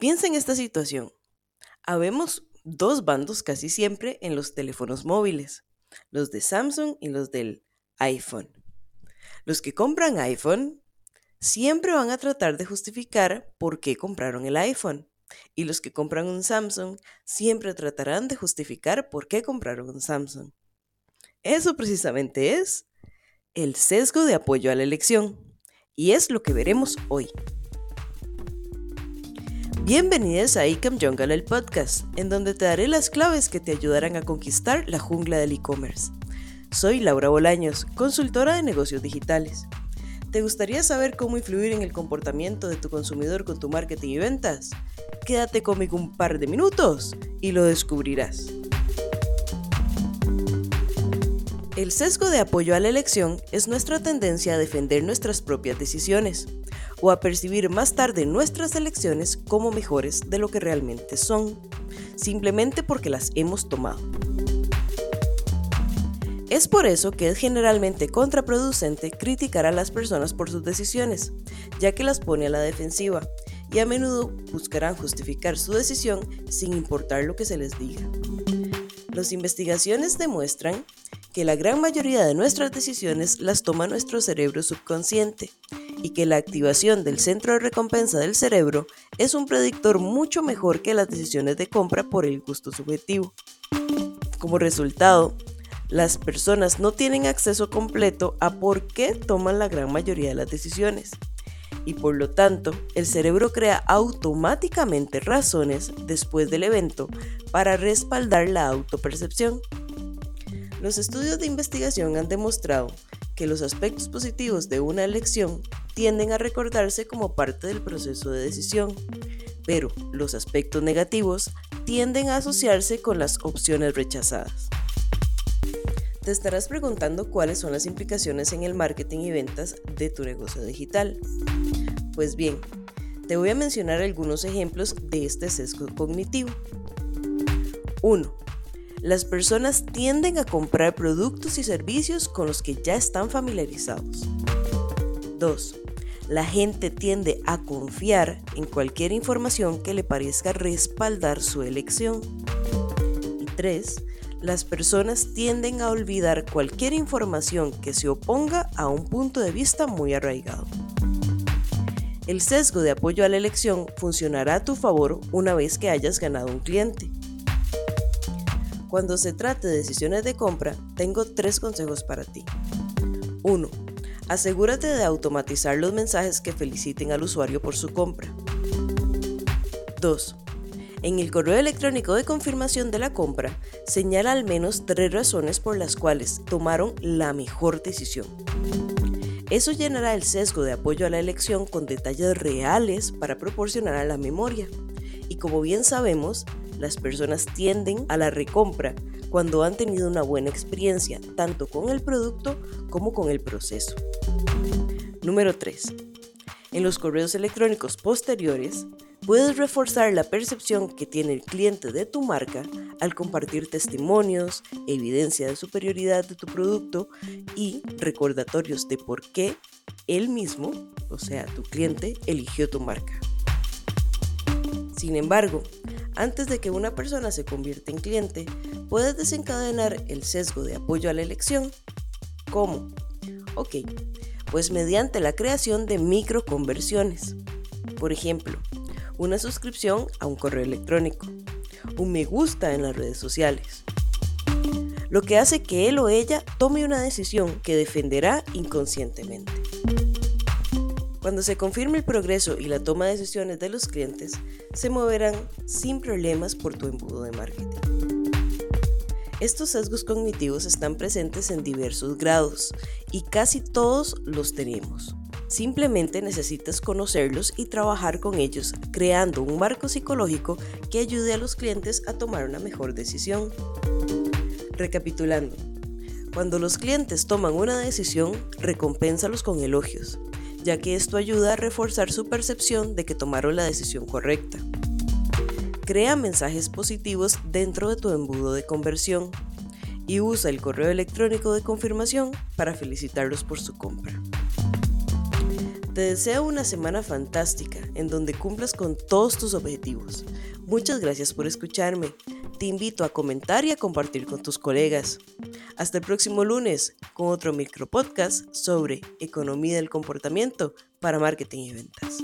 Piensa en esta situación. Habemos dos bandos casi siempre en los teléfonos móviles, los de Samsung y los del iPhone. Los que compran iPhone siempre van a tratar de justificar por qué compraron el iPhone. Y los que compran un Samsung siempre tratarán de justificar por qué compraron un Samsung. Eso precisamente es el sesgo de apoyo a la elección. Y es lo que veremos hoy. Bienvenidos a Ecom Jungle, el podcast, en donde te daré las claves que te ayudarán a conquistar la jungla del e-commerce. Soy Laura Bolaños, consultora de negocios digitales. ¿Te gustaría saber cómo influir en el comportamiento de tu consumidor con tu marketing y ventas? Quédate conmigo un par de minutos y lo descubrirás. El sesgo de apoyo a la elección es nuestra tendencia a defender nuestras propias decisiones o a percibir más tarde nuestras elecciones como mejores de lo que realmente son, simplemente porque las hemos tomado. Es por eso que es generalmente contraproducente criticar a las personas por sus decisiones, ya que las pone a la defensiva y a menudo buscarán justificar su decisión sin importar lo que se les diga. Las investigaciones demuestran que la gran mayoría de nuestras decisiones las toma nuestro cerebro subconsciente y que la activación del centro de recompensa del cerebro es un predictor mucho mejor que las decisiones de compra por el gusto subjetivo. Como resultado, las personas no tienen acceso completo a por qué toman la gran mayoría de las decisiones. Y por lo tanto, el cerebro crea automáticamente razones después del evento para respaldar la autopercepción. Los estudios de investigación han demostrado que los aspectos positivos de una elección tienden a recordarse como parte del proceso de decisión, pero los aspectos negativos tienden a asociarse con las opciones rechazadas. Te estarás preguntando cuáles son las implicaciones en el marketing y ventas de tu negocio digital. Pues bien, te voy a mencionar algunos ejemplos de este sesgo cognitivo. 1. Las personas tienden a comprar productos y servicios con los que ya están familiarizados. 2. La gente tiende a confiar en cualquier información que le parezca respaldar su elección. Y 3 las personas tienden a olvidar cualquier información que se oponga a un punto de vista muy arraigado. El sesgo de apoyo a la elección funcionará a tu favor una vez que hayas ganado un cliente. Cuando se trate de decisiones de compra, tengo tres consejos para ti. 1. Asegúrate de automatizar los mensajes que feliciten al usuario por su compra. 2. En el correo electrónico de confirmación de la compra, señala al menos tres razones por las cuales tomaron la mejor decisión. Eso llenará el sesgo de apoyo a la elección con detalles reales para proporcionar a la memoria. Y como bien sabemos, las personas tienden a la recompra cuando han tenido una buena experiencia tanto con el producto como con el proceso. Número 3. En los correos electrónicos posteriores, puedes reforzar la percepción que tiene el cliente de tu marca al compartir testimonios, evidencia de superioridad de tu producto y recordatorios de por qué él mismo, o sea, tu cliente, eligió tu marca. Sin embargo, antes de que una persona se convierta en cliente, puedes desencadenar el sesgo de apoyo a la elección. ¿Cómo? Ok, pues mediante la creación de microconversiones. Por ejemplo, una suscripción a un correo electrónico, un me gusta en las redes sociales. Lo que hace que él o ella tome una decisión que defenderá inconscientemente. Cuando se confirme el progreso y la toma de decisiones de los clientes, se moverán sin problemas por tu embudo de marketing. Estos sesgos cognitivos están presentes en diversos grados y casi todos los tenemos. Simplemente necesitas conocerlos y trabajar con ellos, creando un marco psicológico que ayude a los clientes a tomar una mejor decisión. Recapitulando, cuando los clientes toman una decisión, recompénsalos con elogios, ya que esto ayuda a reforzar su percepción de que tomaron la decisión correcta. Crea mensajes positivos dentro de tu embudo de conversión y usa el correo electrónico de confirmación para felicitarlos por su compra. Te deseo una semana fantástica en donde cumplas con todos tus objetivos. Muchas gracias por escucharme. Te invito a comentar y a compartir con tus colegas. Hasta el próximo lunes con otro micropodcast sobre economía del comportamiento para marketing y ventas.